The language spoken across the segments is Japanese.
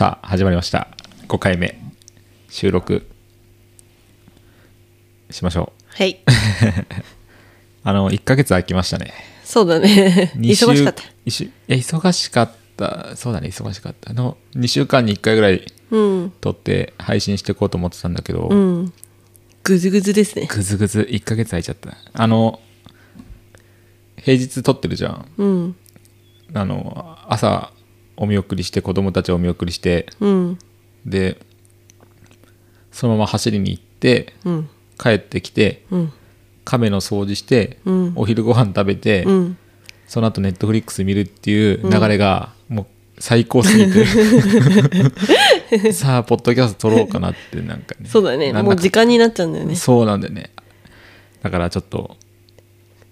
さあ始まりました5回目収録しましょうはい。あの1ヶ月空きましたねそうだね。二週忙しかった。一週いや忙しかったそうだね忙しかったあの2週間に1回ぐらいうん。撮って配信していこうと思ってたんだけど、うん。ぐずぐずですね。ぐずぐず1ヶ月空いちゃったあの平日撮ってるじゃんうん。あの朝お見送りして子供たちをお見送りしてうん。でそのまま走りに行ってうん。帰ってきてうん。亀の掃除して、うんお昼ご飯食べて、うん。その後ネットフリックス見るっていう流れがもう最高すぎて、さあポッドキャスト撮ろうかなってなんかねそうだね。もう時間になっちゃうんだよね。そうなんだよねだからちょっと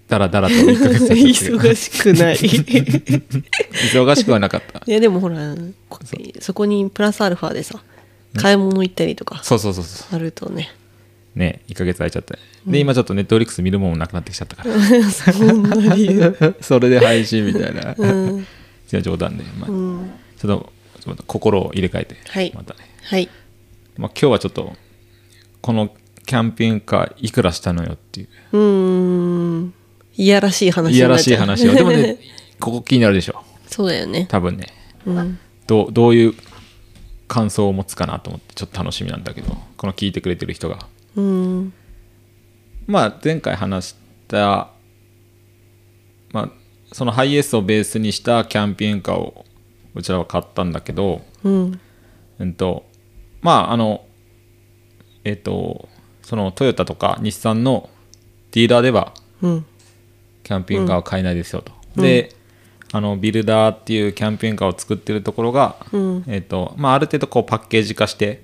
だらだらと1ヶ月忙しくない。忙しくはなかった。いやでもほらこそこにプラスアルファでさ買い物行ったりとかそうそうそうそあるとね。うね1ヶ月空いちゃったで今ちょっとネットフリックス見るもんもなくなってきちゃったから。そんな理由 それで配信みたいな、うん。いや冗談で、まあうん。ちょっとちょっと心を入れ替えて、はい。またね、はい。まあ、今日はちょっとこのキャンピングカーいくらしたのよっていう。うーんいやらしい話いやらしい話をでもね ここ気になるでしょ。そうだよね。多分ね。うん。どうどういう感想を持つかなと思ってちょっと楽しみなんだけどこの聞いてくれてる人が。うん。まあ前回話したまあそのハイエースをベースにしたキャンピングカーをうちらは買ったんだけどうん。うんとまああのえっ、とそのトヨタとか日産のディーラーではうんキャンピングカーは買えないですよと、であのビルダーっていうキャンピングカーを作ってるところが、うん。えっ、とまあある程度こうパッケージ化して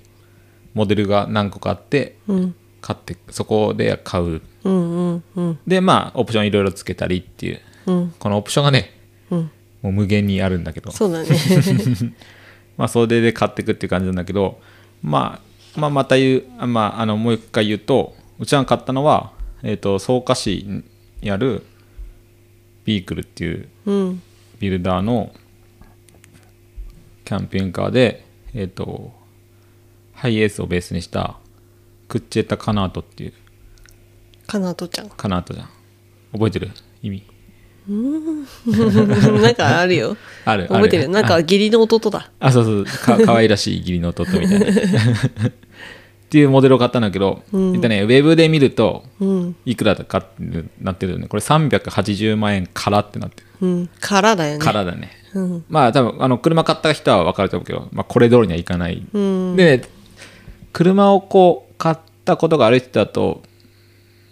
モデルが何個かあってうん。買ってそこで買う。うんうんうん。でまあオプションいろいろつけたりっていう。うん。このオプションがねうん。もう無限にあるんだけど。そうだね。まあそれで買っていくっていう感じなんだけど、まあ、まあまた言う、あまあ、あのもう一回言うとうちが買ったのは、えー、と草加市にあるビークルっていううん。ビルダーのキャンピングカーで、えー、とハイエースをベースにしたクッチェッタカナートっていうかなとちゃん。カナートじゃん。覚えてる？意味。なんかあるよ。ある覚えてる。あなんか義理の弟だ。あそうそう。かかわいらしい義理の弟みたいな っていうモデルを買ったんだけど、えっとね、ウェブで見るとうん。いくらかってなってるよねこれ380万円からってなってる。うん。からだよね。からだね。うん。まあ多分あの車買った人は分かると思うけど、まあ、これ通りにはいかない、うん。で、ね、車をこう買ったことがある人だと、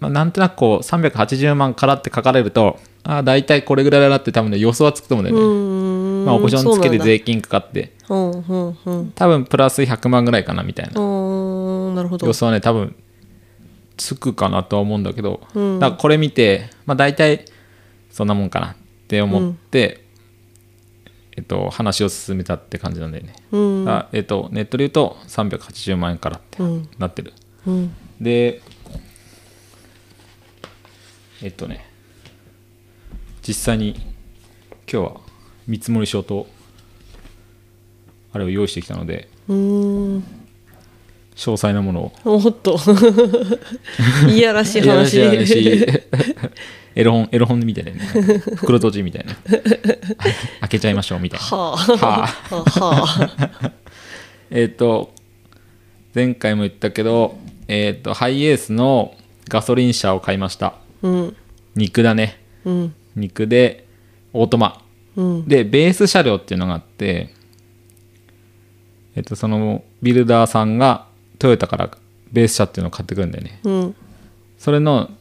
まあ、なんとなくこう380万からって書かれるとああ大体これぐらいだなって多分ね予想はつくと思うんだよね、うんまあ、オプションつけて税金かかって。うんうんうん。多分プラス100万ぐらいかなみたいな。うんなるほど。予想はね多分つくかなとは思うんだけど、うん。だからこれ見て、まあ、大体そんなもんかなって思って、えっと、話を進めたって感じなんだよね、うん。あえっと、ネットで言うと380万円からってうん。なってる、うん。でえっとね実際に今日は見積書とあれを用意してきたのでうん詳細なものを。おっと。いやらしい話。エロ本エロ本みたいなね。袋閉じみたいな。開けちゃいましょうみたいな。はあ。はあ。はあ。えっ、と前回も言ったけどえっ、とハイエースのガソリン車を買いました。うん。肉だね。うん。肉でオートマ。うん。でベース車両っていうのがあってえっ、とそのビルダーさんがトヨタからベース車っていうのを買ってくるんだよね。うん。それの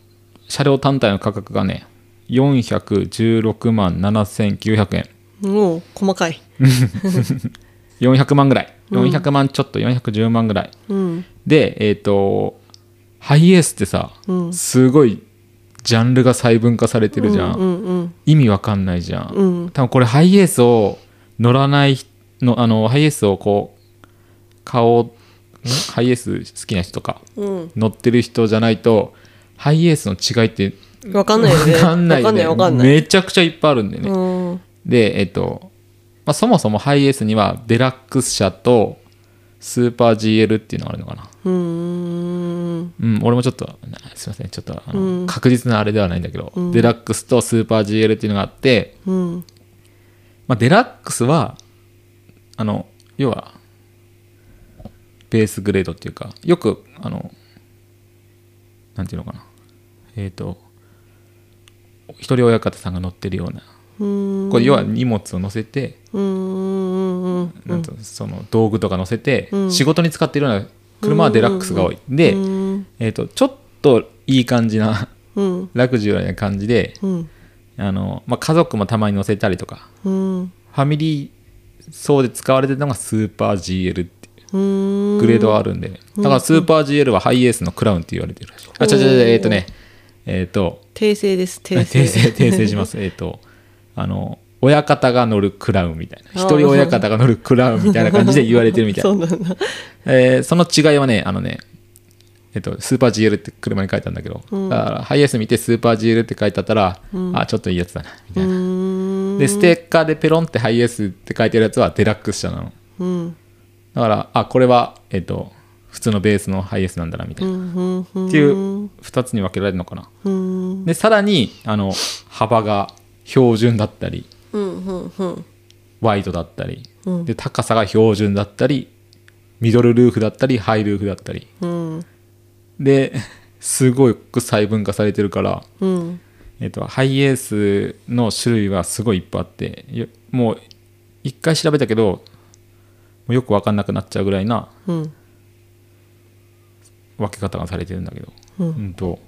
車両単体の価格がね416万7900円。もう細かい。400万ぐらい。400万ちょっと410万ぐらい。うん。でえっ、とハイエースってさ、うん。すごいジャンルが細分化されてるじゃん、うんうん意味わかんないじゃん、うん。多分これハイエースを乗らないのあのハイエースをこう買おうんハイエース好きな人とかうん。乗ってる人じゃないとハイエースの違いってわかんないよね。わかんないよね。わかんないめちゃくちゃいっぱいあるんでね、うん。でえっとまあ、そもそもハイエースにはデラックス車とスーパー GL っていうのがあるのかな。うーん。うん、俺もちょっと、すいません、ちょっとあの、うん。確実なあれではないんだけど、うん。デラックスとスーパー GL っていうのがあって、うん。まあ、デラックスは、あの、要は、ベースグレードっていうか、よく、あの、なんていうのかな、えっ、と、一人親方さんが乗ってるような、これ要は荷物を乗せて、その道具とか乗せて、うん。仕事に使っているような車はデラックスが多い。で、うん。えっ、と、ちょっといい感じな、うん。ラグジュアリーな感じで、うん。あの、まあ、家族もたまに乗せたりとか、うん。ファミリー層で使われてるのがスーパー GL っグレードはあるんで、だからスーパー GL はハイエースのクラウンって言われてるらしい。あ、ちょちょちょ、えっ、とね、えっ、と、訂正です訂訂正。正、訂正します。えっと、あの、親方が乗るクラウンみたいな。一人親方が乗るクラウンみたいな感じで言われてるみたいそな。うなんだ。えーその違いはね、あのね、えっと、スーパー GL って車に書いてあるんだけど、うん。だからハイエース見てスーパー GL って書いてあったら、あ、ちょっといいやつだな、みうたいな。ーん。で、ステッカーでペロンってハイエースって書いてるやつはデラックス車なの。うんだから、あ、これは、えっと、普通のベースのハイエースなんだな、みたいな。っていう2つに分けられるのかな。うんで、さらに、あの、幅が標準だったり、ワイドだったり、うんで、高さが標準だったり、ミドルルーフだったり、ハイルーフだったり。うんで、すごく細分化されてるから、うんえっと、ハイエースの種類はすごいいっぱいあって、よもう、一回調べたけど、もうよく分かんなくなっちゃうぐらいなうん。分け方がされてるんだけど、うん。うんと。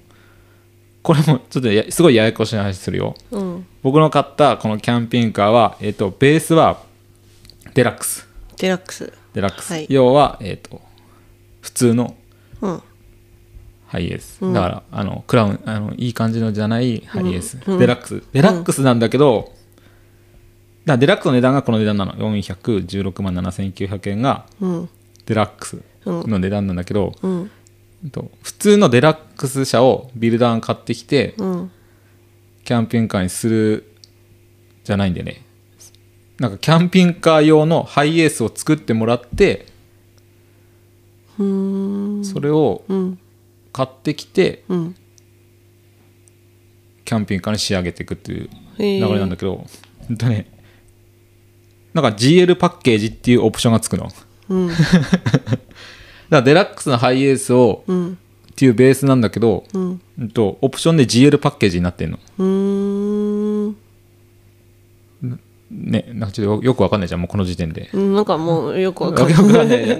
これもちょっとやすごいややこしい話するよ。うん。僕の買ったこのキャンピングカーは、えっとベースはデラックス。デラックス。デラックス、はい。要は、えっと普通のうん。ハイエース、うん。だからあのクラウンあのいい感じのじゃないハイエース、うん。デラックス。デラックスなんだけど、だデラックスの値段がこの値段なの。416万7900円がうん。デラックスの値段なんだけど、うん。えっと普通のデラックス車をビルダーが買ってきて、うん。キャンピングカーにするじゃないんでね。なんかキャンピングカー用のハイエースを作ってもらってそれをうん。買ってきてうん。キャンピングカーに仕上げていくっていう流れなんだけど、ほんとねなんか GL パッケージっていうオプションがつくの。だかうんらデラックスのハイエースをうんっていうベースなんだけど、うん。うんとオプションで GL パッケージになってんの。うーん。ねなんかちょっとよよくわかんないじゃんもうこの時点で。うんなんかもうよくわかわんない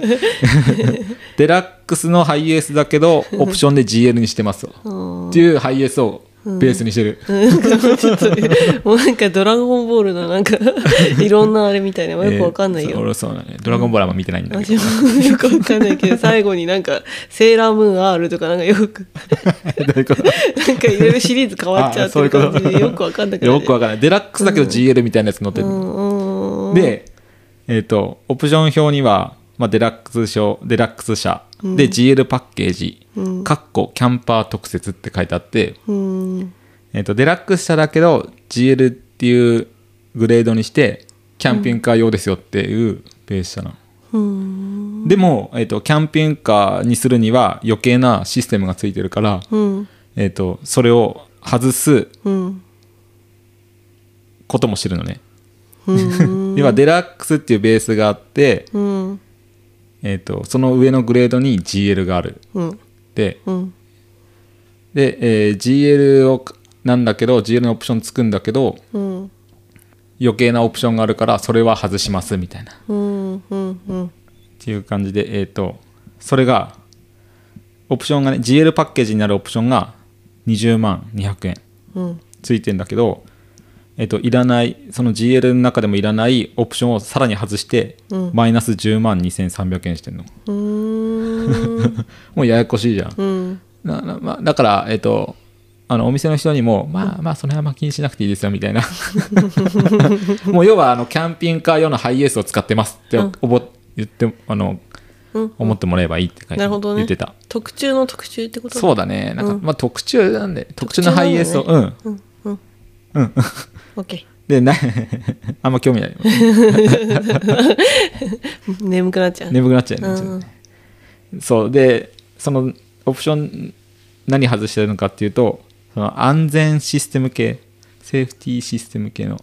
デラックスのハイエースだけどオプションで GL にしてます っていうハイエースをベースにしてる、ちょっともうなんかドラゴンボールのなんか いろんなあれみたいなよくわかんないえーそうよ。俺そうだね。ドラゴンボールは見てないんだけど、よくわかんないけど最後になんかセーラームーン R とかなんかよく。なんかいろいろシリーズ変わっちゃってる感じでよくわかんなくなる。よくわかんない。デラックスだけど GL みたいなやつ乗ってる、うんうん。でえっ、とオプション表には、まあ、デラックス表デラックス車で GL パッケージ、うんかっこキャンパー特設って書いてあって、うん。えっとデラックス車だけど GL っていうグレードにしてキャンピングカー用ですよっていうベース車なの、うん。でも、えっとキャンピングカーにするには余計なシステムがついてるから、うん。えっとそれを外すうん。こともしてるのね、うん。要はデラックスっていうベースがあって、うん。えっとその上のグレードに GL がある。うん。でうん。で、えー GL をなんだけど GL のオプションつくんだけどうん。余計なオプションがあるからそれは外しますみたいな。うんうんうん。っていう感じで、えっ、と、それが、オプションがね、GL パッケージになるオプションが20万200円うん。ついてんだけど、えっ、と、いらない、その GL の中でもいらないオプションをさらに外して、うん。マイナス10万2300円してんの。うーんもうややこしいじゃん。うん。ななまあ、だから、えっ、と、あのお店の人にも、まあまあ、その辺はまあ気にしなくていいですよみたいな。もう要はあのキャンピングカー用のハイエースを使ってますってうん。おぼ言ってあのうん。思ってもらえばいいって書いてなるほどね。言ってた。特注の特注ってこと？そうだね。なんか、うん。まあ特注なんで、特注のハイエースを、ね。うん。うん。うん。オッケでなあんま興味ない。眠くなっちゃう、眠くなっちゃうねちょっとねそう。でそのオプション何外してるのかっていうとその安全システム系セーフティーシステム系の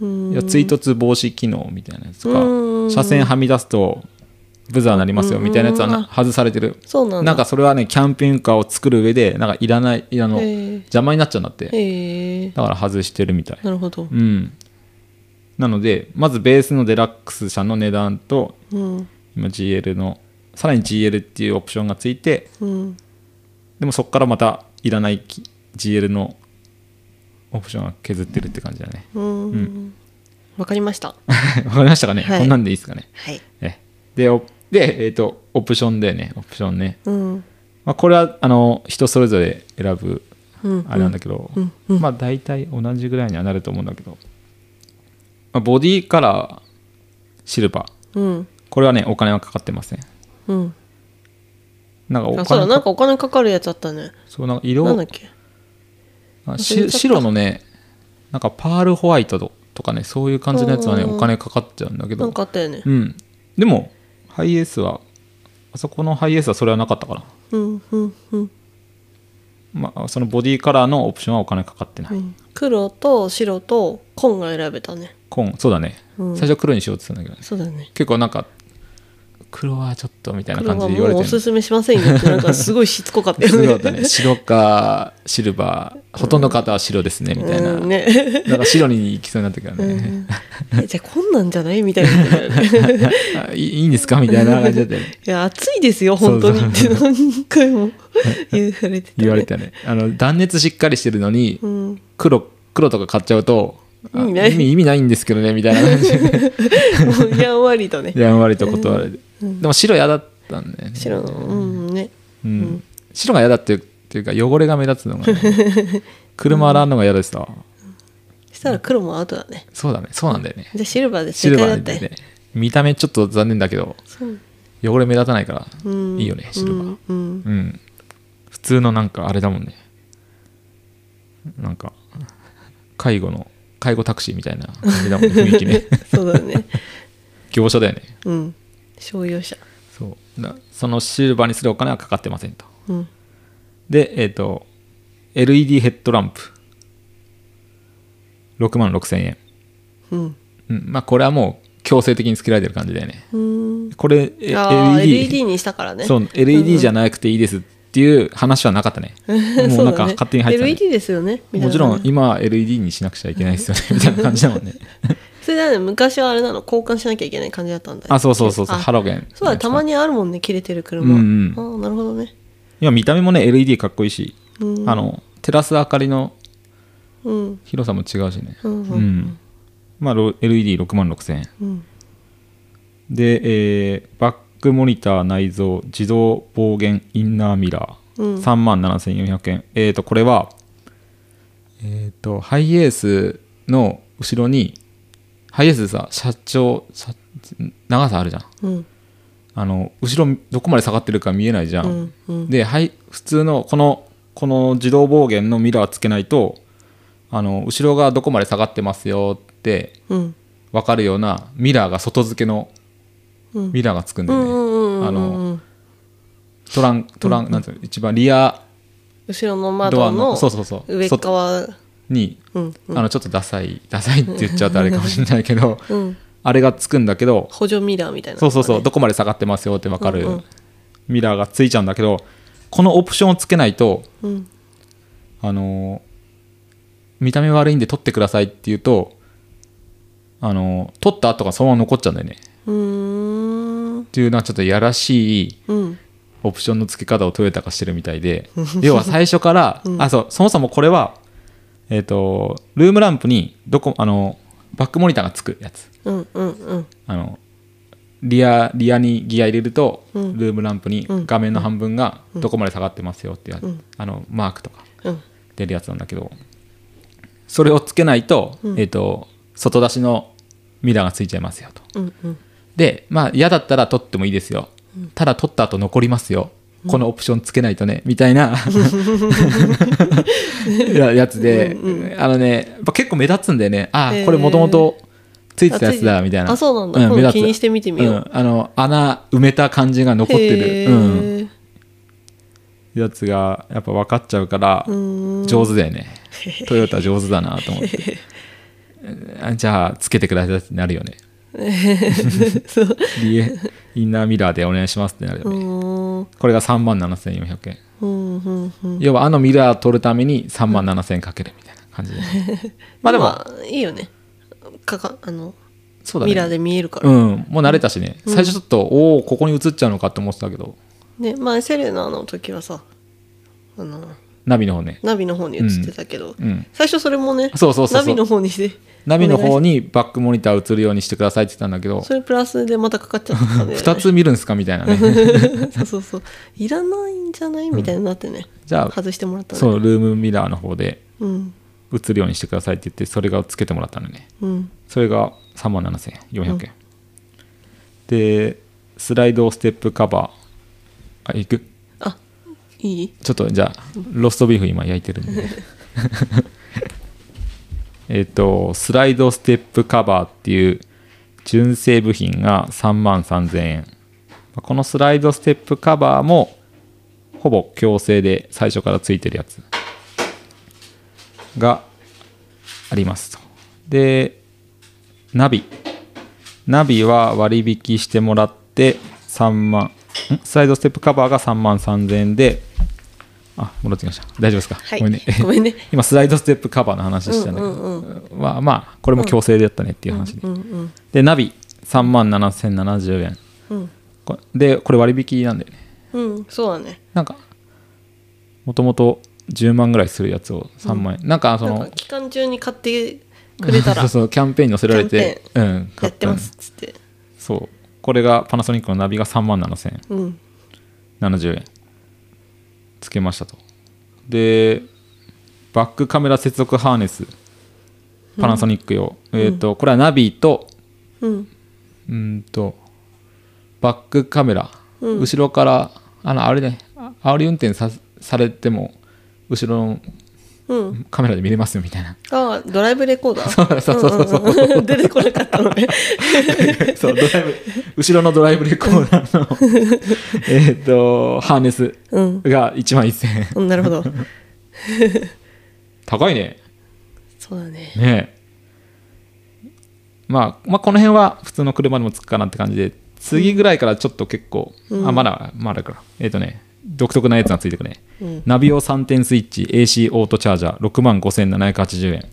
追突防止機能みたいなやつとうん。か車線はみ出すとブザーなりますよみたいなやつは外されてる。そうなんかそれはねキャンピングカーを作る上でなんかいらないあの邪魔になっちゃうんだって。だから外してるみたい。なるほど。うん。なのでまずベースのデラックス車の値段とうん。今 GL のさらに GL っていうオプションがついてうんでもそこからまたいらないき GL のオプションが削ってるって感じだね。うん。わかりました。わかりましたかね、はい。こんなんでいいですかね？はい。えでおで、えー、とオプションでね。オプションね、うん。まあ、これはあの人それぞれ選ぶうん。あれなんだけど、うん。うん。まあ大体同じぐらいにはなると思うんだけど、まあ、ボディカラーシルバー。うん。これはねお金はかかってませんうん。なんかおあそうだ金かなんかお金かかるやつあったね。そうなんか色なんだっけ？あし白のねなんかパールホワイトとかねそういう感じのやつはねうんお金かかっちゃうんだけなんどかあったよね。うん。でもハイエースはあそこのハイエースはそれはなかったかな。うんうんうん。まあそのボディカラーのオプションはお金かかってない、うん。黒と白と紺が選べたね。紺そうだね、うん。最初黒にしようって言ってたんだけどね。そうだね。結構なんか黒はちょっとみたいな感じで言われておすすめしませんよ。ってなんかすごいしつこかった。よすごかね。白かシルバーほとんど方は白ですねみたいな、うんね。なんか白に行きそうになってくるね、えじゃあこんなんじゃない？みたいな。あ いいんですか？みたいな感じだったよね。いや暑いですよ本当に。って何回も。言われてた、ね、言われたね。あの断熱しっかりしてるのにうん黒黒とか買っちゃうとあ意味ない。意味ないんですけどねみたいな感じで。もうやんわりとね。やんわりと断られて、でも白嫌だったんだよね。白のうんね。うん。白が嫌だっていうっていうか汚れが目立つのが、ね、車洗うのが嫌でさ、そしたら黒もアウトだね。そうだね。そうなんだよね。じゃあシルバーでシル正解だっでね。見た目ちょっと残念だけど汚れ目立たないからうん。いいよねシルバー。うん。普通のなんかあれだもんね。なんか介護の介護タクシーみたいな感じだもんね雰囲気ね。そうだね。業者だよね。うん商用車。そう。だそのシルバーにするお金はかかってませんと。うん。でえっ、と LED ヘッドランプ。6万6000円、うん。うん、まあこれはもう強制的につけられてる感じだよね。うん。これ LED, LED にしたからね。そう。LED じゃなくていいですっていう話はなかったね、もうなんか勝手に入ってた、ね。LED ですよねもちろん今は LED にしなくちゃいけないですよねみたいな感じだもんね それだね。昔はあれなの。交換しなきゃいけない感じだったんだよ。あそうそうそうそう。あハロゲン。そうだたまにあるもんね。切れてる車、うんうん。ああなるほどね。今見た目もね LED かっこいいし、うん。あの照らす明かりのうん。広さも違うしね。うんうん。うん。まあ LED6 万6000円うん。で、えーバックモニター内蔵自動防減インナーミラー、うん。3万7400円えっ、とこれはえっ、とハイエースの後ろにハイエースでさ車長車長さあるじゃん。うん。あの後ろどこまで下がってるか見えないじゃん、うんうん。で、はい、普通のこのこの自動防減のミラーつけないとあの後ろがどこまで下がってますよってうん。分かるようなミラーが外付けのうん。ミラーがつくんだよね、うんうんうんうんあのトラントラン、なんていうの一番リア後ろのドアの窓のそうそうそう。上側に、うんあのちょっとダサいダサいって言っちゃうとあれかもしれないけど、うん。あれがつくんだけど補助ミラーみたいな。そうそうそうどこまで下がってますよって分かるうんうん。ミラーがついちゃうんだけどこのオプションをつけないとうん。あのー見た目悪いんで撮ってくださいって言うとあのー撮った後がそのまま残っちゃうんだよね。っていうのはちょっとやらしいうん。オプションの付け方をトヨタがしてるみたいで。要は最初から、あそうそもそもこれはえっ、とルームランプにどこあのバックモニターがつくやつ。うんうんうん。あのリアリアにギア入れると、うん。ルームランプにうん。画面の半分がどこまで下がってますよっていううん。あのマークとかうん。出るやつなんだけどそれをつけないと,、えっと外出しのミラーがついちゃいますよと。うんうん。でまあ嫌だったら取ってもいいですよ、ただ取った後残りますよ。このオプションつけないとねみたいな ややつで、あのねやっぱ結構目立つんだよね。あこれもともとついてたやつだみたいな。あそうなんだ。今度目立つ。気にしてみてみよう。んあの穴埋めた感じが残ってへる、ー。うん、やつがやっぱ分かっちゃうから上手だよね。トヨタ上手だなと思って。あじゃあつけてくださいってなるよね。インナーミラーでお願いしますってなるようね、これが3万7400円。うんうんうん。要はあのミラー取るために3万7000円かけるみたいな感じで。まあでも、まあいいよね。かかあのそうだね。ミラーで見えるから、うん。もう慣れたしね、最初ちょっとおおここに映っちゃうのかって思ってたけど。ね前セレナの時はさあのナビの方ね。ナビの方に映ってたけど、うん。最初それもねそうそうそうそう。ナビの方にしてナビの方ににバックモニター映るようにしてくださいって言ったんだけど。それプラスでまたかかっちゃったんで、2つ見るんすかみたいなね。そうそうそう。いらないんじゃないみたいになってね、じゃあ外してもらったねそうルームミラーの方でうん。映るようにしてくださいって言ってそれがつけてもらったのね。うん。それが3万7400円、でスライドステップカバー。あいく？あいい？ちょっとじゃあロストビーフ今焼いてるんで。えっとスライドステップカバーっていう純正部品が3万3000円。このスライドステップカバーもほぼ強制で最初からついてるやつがありますと。でナビ。ナビは割引してもらって3万スライドステップカバーが3万3000円であ戻ってきました。大丈夫ですか、はい。ごめんね。ごめんね。今スライドステップカバーの話したんだけど、うんまあまあこれも強制でやったねっていう話で、うんうんでナビ3万7070円うん。こでこれ割引なんだよね。うんそうだね。なんかもともと10万ぐらいするやつを3万円、なんかその期間中に買ってくれたら。そうそうキャンペーンに載せられてうんや買ってますっつって。そう。これがパナソニックのナビが3万7000円うん。70円つけましたと。でバックカメラ接続ハーネスパナソニック用、えっ、とこれはナビとうん。うーんとバックカメラ、後ろからあのあれねあ煽り運転さされても後ろのうんカメラで見れますよみたいな。ああドライブレコーダー？そうそうそうそう。う出てこなかったのね。そうドライブ後ろのドライブレコーダーの えっとハーネスうんが1万1000円。うん。なるほど。高いね。そうだね。ねえ。まあ、まあこの辺は普通の車でもつくかなって感じで次ぐらいからちょっと結構、あまだまだか。えっ、とね独特なやつがついてくね、うん。ナビオ3点スイッチ AC オートチャージャー6万5780円。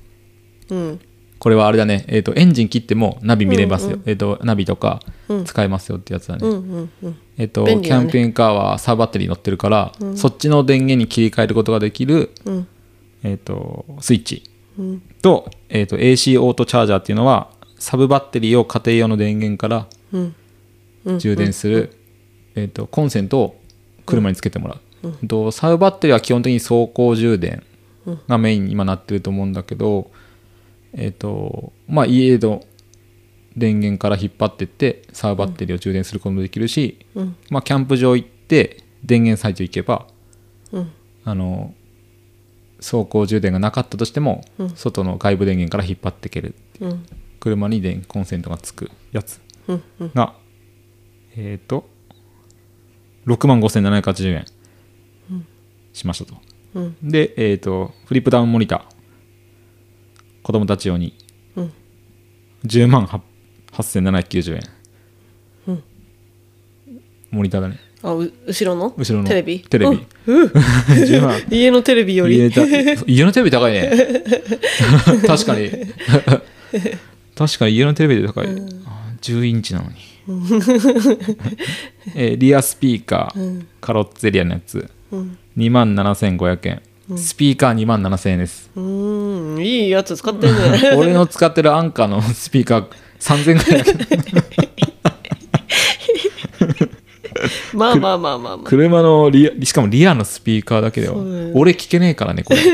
うん。これはあれだね、えー、とエンジン切ってもナビ見れますよ、えー、とナビとか使えますよってやつだね、うんうんうん。えっ、と、便利だね。キャンペーンカーはサーバッテリー乗ってるから、そっちの電源に切り替えることができる、うん。えー、とスイッチ。うん。と,、えー、と AC オートチャージャーっていうのはサブバッテリーを家庭用の電源からうん。うん。充電する、えー、とコンセントを車につけてもらう、とサブバッテリーは基本的に走行充電がメインに今なってると思うんだけど、えっ、とまあ家の電源から引っ張ってってサブバッテリーを充電することもできるし、うん。まあ、キャンプ場行って電源サイト行けばうん。あの走行充電がなかったとしても、外の外部電源から引っ張っていけるうん。車に電コンセントがつくやつうん。うん。が、えっ、と6万5780円。しましたと、うん。で、えっとフリップダウンモニター。子供たち用に。うん。10万8790円、うん。モニターだね。あう後ろの？後ろの。テレビ？テレビ。うん。うん。10万。家のテレビより。家のテレビ。高いね。確かに。確かに家のテレビで高い、あ10インチなのに、えーリアスピーカー、カロッツェリアのやつ。うん。2万7500円、スピーカー2万7000円です。うーんいいやつ使ってんね。俺の使ってるアンカーのスピーカー3000円ぐらいだけどまあまあまあまあまあ。車のリアしかもリアのスピーカーだけではそうだよ俺聞けねえからねこれ。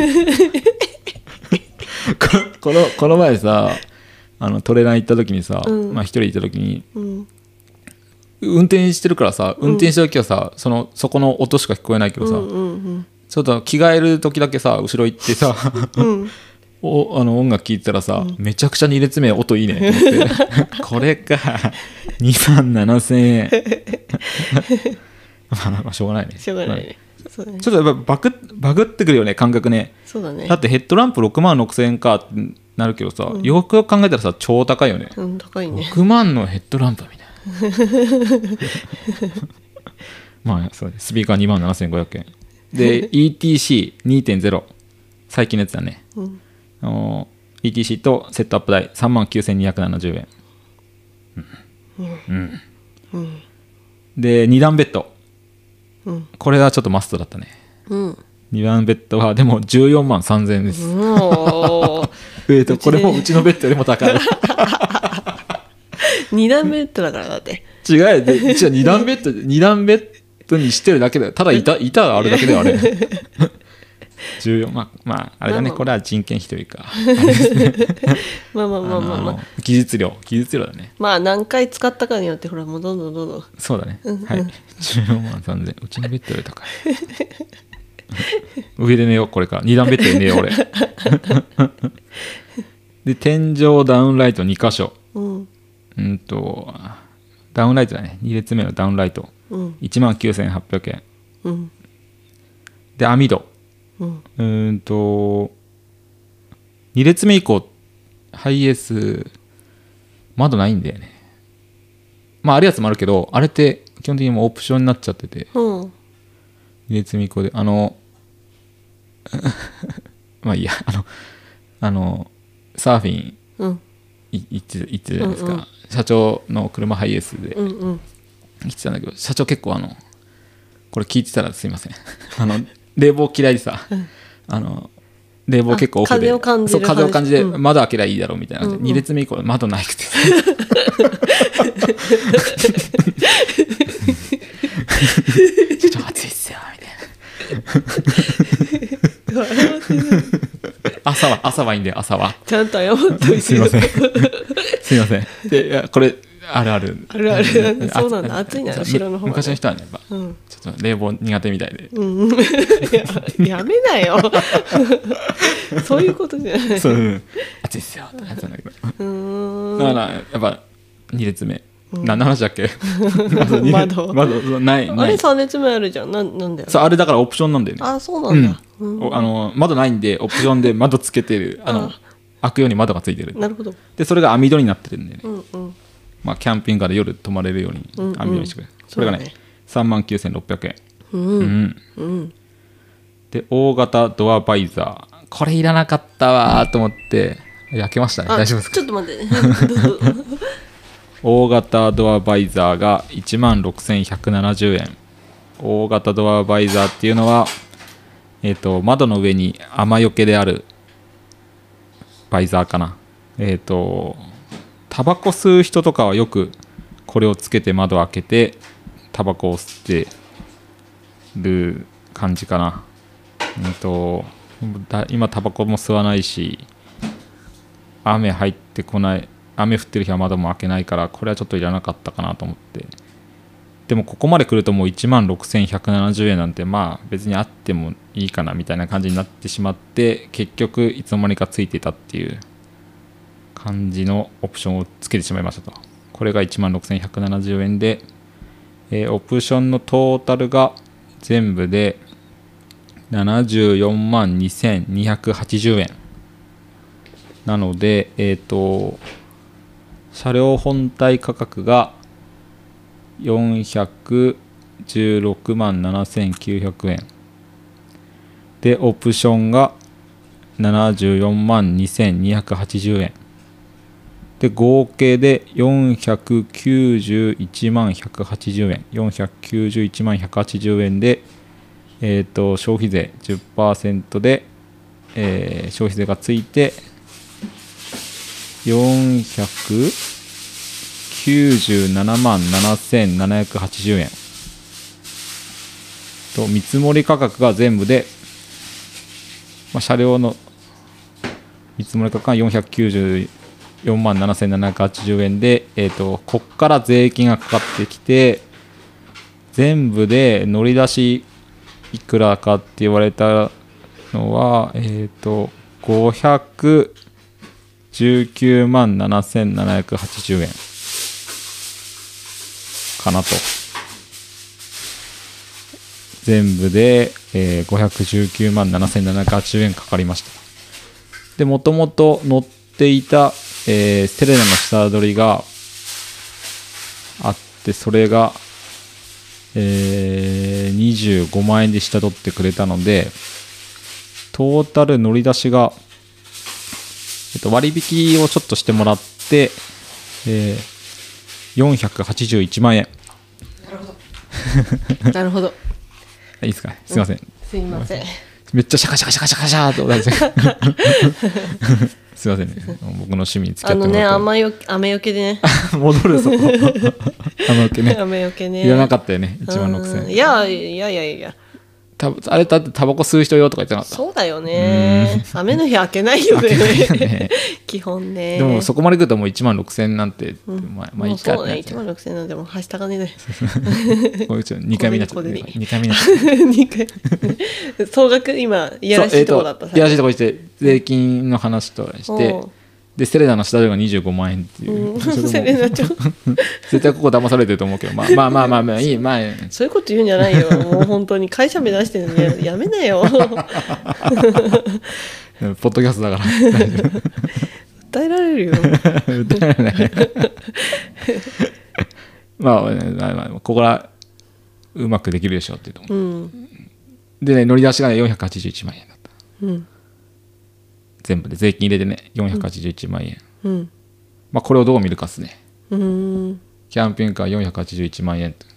ここのこの前さあのトレーラー行った時にさ、うん。まあ一人行った時にうん運転してるからさ運転してる時はさ、そのそこの音しか聞こえないけどさ、うんうんちょっと着替える時だけさ後ろ行ってさうん。おあの音楽聴いてたらさ、めちゃくちゃ2列目音いいねって これか2万7000円。まあまあしょうがないね。しょうがないね。ね。ちょっとやっぱバグバグってくるよね感覚ね。そうだね。だってヘッドランプ6万6000円かってなるけどさ、よくよく考えたらさ超高いよね。うん高いね。6万のヘッドランプみたいな まあそうね。スピーカー2万7500円。で ETC2.0 最近のやつだね、うん。ETC とセットアップ代3万9270円。うん、うん。で2段ベッド。うん。これがちょっとマストだったね。うん。2段ベッドはでも14万3000円です、えーとこれもうちのベッドよりも高い二段ベッドだからだって。違うよ。で違う2段ベッド 2段ベッドにしてるだけだよ。ただ板板があるだけだよあれ。14まあまああれだね。まあまあ。これは人件費というか。まあまあまあまあまあ。の技術量。技術量だね。まあ何回使ったかによってほらもうどんどんどんどん。そうだね。はい。14万3000円うちのベッドより高い。上で寝ようこれから。2段ベッドで寝よう俺。で天井ダウンライト2箇所。うんうんとダウンライトだね。2列目のダウンライト。うん。1万9800円。うん。で網戸うん。うーんと2列目以降ハイエース窓ないんだよね。まああるやつもあるけどあれって基本的にもうオプションになっちゃってて。うん。2列目以降であの まあいいや。あのあのサーフィンうん。い行って行ってたじゃないですか、うんうん。社長の車ハイエースで行ってたんだけど社長結構あのこれ聞いてたらすいません。あの冷房嫌いでさ、あの冷房結構オフであ風を感じるそう風を感じでうん。窓開けりゃいいだろうみたいな。うんうん。2列目以降窓なくて。ちょっと暑いっすよみたいな 朝は朝はいいんだよ朝は。ちゃんと謝っといてすいません。すいません。でいやこれあるある。あるある。あそうなんだ。暑いな後ろの方昔の人はねやっぱうん。ちょっと冷房苦手みたいで、うん。ややめなよ。そういうことじゃない。そう、うん、暑いっすよってやつなんだけど。うーん。だからやっぱ2列目、何の話だっけ？窓。窓。ないあれない3列目あるじゃん。なんなんだよ。そうあれだからオプションなんだよね。あそうなんだ、うん。おあの窓ないんでオプションで窓つけてる。あの開くように窓がついてる。なるほど。でそれが網戸になってるんでね、うんうん。まあ、キャンピングカーで夜泊まれるように網戸にしてくれ。る、それがねね3万9600円ううん。ん。うん。で大型ドアバイザー。これいらなかったわーと思って焼けましたね。あ大丈夫ですか？ちょっと待ってね 大型ドアバイザーが1万6170円。大型ドアバイザーっていうのは、えー、と窓の上に雨よけであるバイザーかな。えっ、とタバコ吸う人とかはよくこれをつけて窓開けてタバコを吸ってる感じかな。うんと今タバコも吸わないし雨入ってこない。雨降ってる日は窓も開けないからこれはちょっといらなかったかなと思って。でもここまで来るともう1万6170円なんてまあ別にあってもいいかなみたいな感じになってしまって結局いつの間にかついてたっていう感じのオプションをつけてしまいましたと。これが1万6170円で、えーオプションのトータルが全部で74万2280円。なのでえっ、と車両本体価格が416万7900円。でオプションが74万2280円。で合計で491万180円。491万180円で、えー、と消費税10%で、えー消費税がついて497万7780円。と見積もり価格が全部で、まあ、車両の見積もり価格が494万7780円で、えー、とこっから税金がかかってきて全部で乗り出しいくらかって言われたのはえっ、と500 519万7780円。かなと。全部で、えー519万7780円かかりました。でもともと乗っていた、えーセレナの下取りがあってそれが、えー25万円で下取ってくれたのでトータル乗り出しが、えっと、割引をちょっとしてもらって、えー481万円。なるほど。いいですか？ねすいません、すいません。めっちゃシャカシャカシャカシャカシャーと同じすいませんね。僕の趣味に付き合あのねってもらって。雨よ雨よけでね。戻るそこあのけね。雨よけね。いらなかったよね。1万6000円うん。いやいやいやいやたあれだってタバコ吸う人用とか言ってなかった？そうだよね。雨の日開けないよね。ね。基本ね。でもそこまで来るともう1万6000円なんて、まあまあいいかそう。ね1ってなっ万6000円なんでもはした金でてこれちょっと2回目になっちゃった小銭2回目になっちゃった2回 総額今いやらしいとこだった。いやらしいとこして税金の話としてでセレナの下取りが25万円っていう、うん。セレナちゃん。絶対ここ騙されてると思うけどまあまあまあまあまあいいまあ。そういうこと言うんじゃないよ。もう本当に会社目指してるのに。やめなよ。ポッドキャストだから。訴えられるよ。歌えない。まあ、まあまあ、ここらうまくできるでしょうっていうと思ううん。でね乗り出しがね481万円だった。うん全部で税金入れてね481万円、うん。まあこれをどう見るかっすね。うん。キャンピングカー481万円。と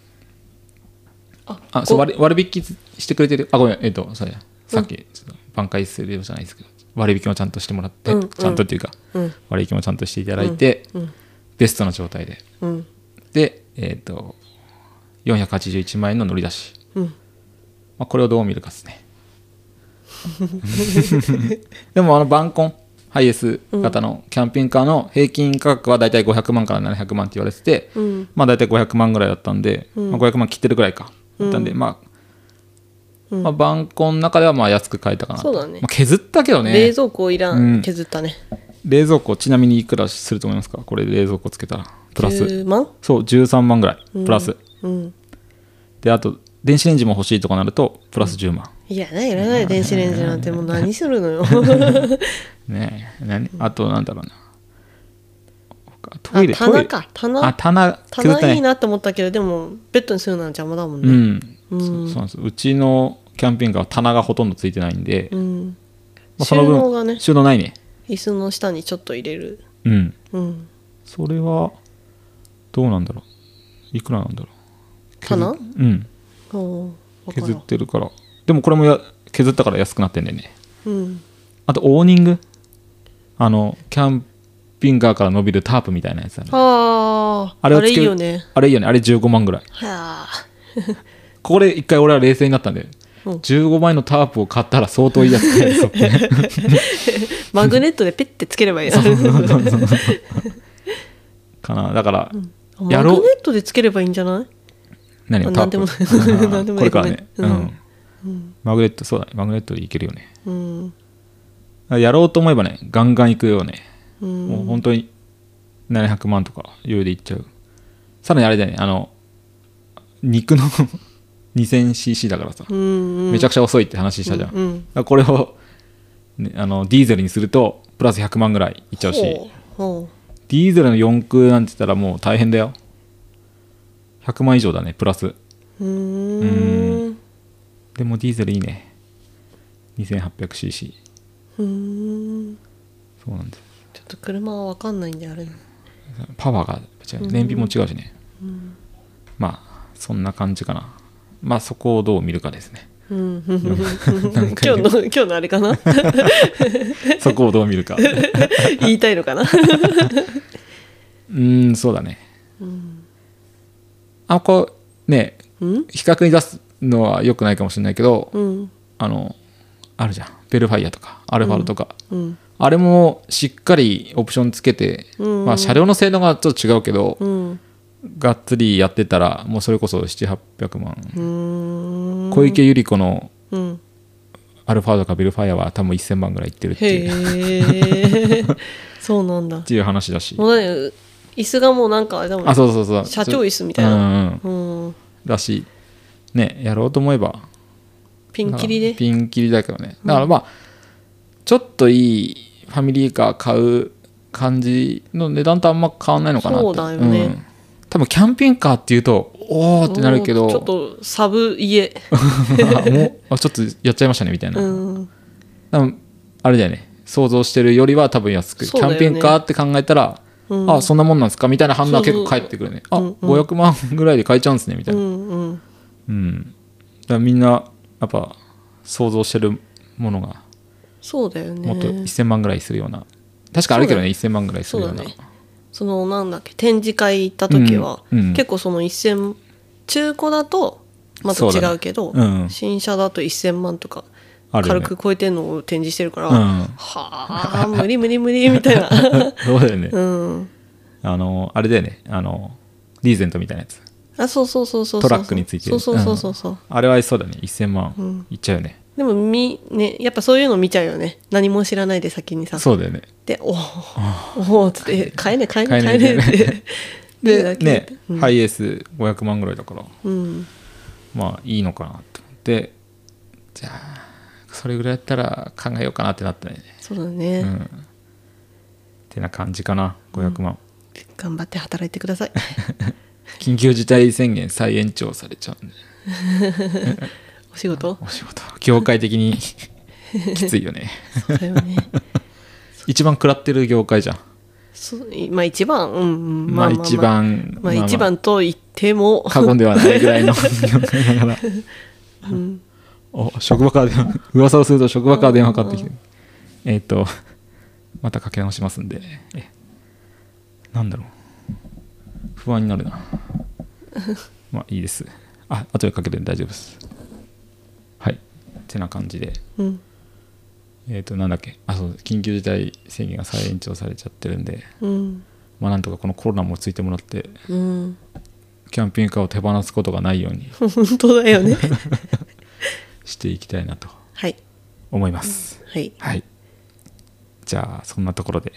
ああそう割割引してくれてる。あごめん。えっ、とそうや。さっきちょっと挽回するようじゃないですけど。割引もちゃんとしてもらって、うん。うんちゃんとっていうかうん。割引もちゃんとしていただいて、うん。ベストな状態で。うん。でえっ、と481万円の乗り出し、うん。まあ、これをどう見るかですね でもあのバンコンハイエース型のキャンピングカーの平均価格はだいたい500万から700万って言われてて、うん。まあ大体500万ぐらいだったんで、まあ、500万切ってるぐらいか。だったんで、まあ、まあバンコンの中ではまあ安く買えたかなと。そうだね。まあ、削ったけどね。冷蔵庫いらうん。ん削ったね。冷蔵庫ちなみにいくらすると思いますか？これで冷蔵庫つけたら。プラス。10万？そう13万ぐらい。プラス、うん。であと電子レンジも欲しいとかなるとプラス10万、いやないいらない電子レンジなんてもう何するのよ。ねえ何？あとなんだろうな。他トイレあ棚か。棚。あ棚棚いいなって思ったけどでもベッドにするのは邪魔だもんね。うん、そうそうなんです。うちのキャンピングカーは棚がほとんどついてないんで、うん。まあ、その分収納がね。収納ないね。椅子の下にちょっと入れる。うん。うん。それはどうなんだろう。いくらなんだろう。削棚うん。削ってるからでもこれもや削ったから安くなってんだよね。うん。あとオーニング？あのキャンピングカーから伸びるタープみたいなやつだね。あああれいあれをつけるいよね。あれいいよね。あれ15万ぐらい。はあ。ここで一回俺は冷静になったんで、うん。15万円のタープを買ったら相当いいやつ買えるぞって。マグネットでペッてつければいいなかな。だから、マやろう。グネットでつければいいんじゃない？何を？タープ。あ なんでもこれからね、ごめうんん。マグネットそうだね。マグネットでいけるよね。うん。やろうと思えばねガンガンいくよね、うん。もう本当に700万とか余裕でいっちゃう。さらにあれだよね。あの肉の 2000cc だからさ、うんめちゃくちゃ遅いって話したじゃん、だかうん。らこれを、ね、あのディーゼルにするとプラス100万ぐらいいっちゃうし。ディーゼルの4駆なんて言ったらもう大変だよ。100万以上だねプラス。うんでもディーゼルいいね。2800cc うーん。そうなんです。ちょっと車は分かんないんであれ。パワーが違う燃費も違うしね、まあそんな感じかな。まあそこをどう見るかですね。うん。今日の今日のあれかな？そこをどう見るか。言いたいのかな？うーんそうだね、あこうねうん？比較に出すのは良くないかもしれないけど、うん。あのあるじゃん。ベルファイアとかアルファロとか、うん。あれもしっかりオプションつけて、うん。まあ車両の性能がちょっと違うけど、うん。がっつりやってたらもうそれこそ700800万。小池百合子のうん。アルファとかビルファイアは多分1000万ぐらいいってるっていう。そうなんだ。っていう話だし。もう何椅子がもうなんかあれだもんあそうそうそう。社長椅子みたいな。うん。だしねやろうと思えば。ピンキリでピンキリだけどね。だからまあちょっといいファミリーカー買う感じの値段とあんま変わんないのかなって。そうだよね。ん。多分キャンピングカーっていうとおーってなるけど。ちょっとサブ家あもうあちょっとやっちゃいましたねみたいな、うん。多分あれだよね。想像してるよりは多分安く、ね。キャンピングカーって考えたら、うん。あそんなもんなんですか？みたいな反応は結構そうそう返ってくるね。うんあ500万ぐらいで買えちゃうんですねみたいうな、んうんうん、だみんなやっぱ想像してるものがそうだよね。もっと1000万ぐらいするような。確かあるけどね1000万ぐらいするような。そうだね。そのなんだっけ展示会行った時は、うんうん。結構その1000中古だとまた違うけどねうん。新車だと1000万とか軽く超えてんのを展示してるから、うん。はあ無理無理無理みたいな。そうだよね、うん。あのあれだよね。あのリーゼントみたいなやつあそうそうそうそうトラックについてる。そうそうそうそうそう、あれはそうだね。1000万うん。いっちゃうよね、でもみねやっぱそういうの見ちゃうよね。何も知らないで先にさ。そうだよね。でおー。おーっつって買えね買えね買えねって。でね、うん。ハイエース500万ぐらいだから。うん。まあいいのかなと。思ってじゃあそれぐらいやったら考えようかなってなったね。そうだね、うん。ってな感じかな。500万、頑張って働いてください 緊急事態宣言再延長されちゃうんで。お仕事？お仕事。業界的に きついよね。そうだよね。一番食らってる業界じゃん。そうまあ一番。うんうんまあ一番まあ一番と言っても。過言ではないぐらいの。業界だからうん。お職場から電話噂をすると職場から電話かかってきて。えっ、とまたかけ直しますんで。えなんだろう。不安になるな まあいいです。あ後でかけて大丈夫です。はい。ってな感じで。うん。えっ、となんだっけ。あそう緊急事態宣言が再延長されちゃってるんで。うん。まあなんとかこのコロナもついてもらってうん。キャンピングカーを手放すことがないように 本当だよね。していきたいなとはい。思います、はい。はい。じゃあそんなところで。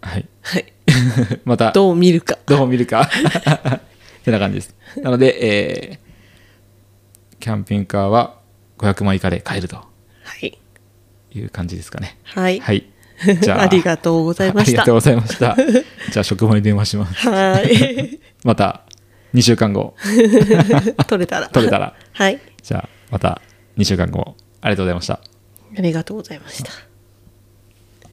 はい。はい また。どう見るか。どう見るか。ってな感じです。なので、えーキャンピングカーは500万以下で買えると。はい。いう感じですかね。はい。はい。じゃあ ありがとうございました。ありがとうございました。じゃあ職場に電話します。はい。また2週間後。取れたら。取れたら。はい。じゃあまた2週間後。ありがとうございました。ありがとうございました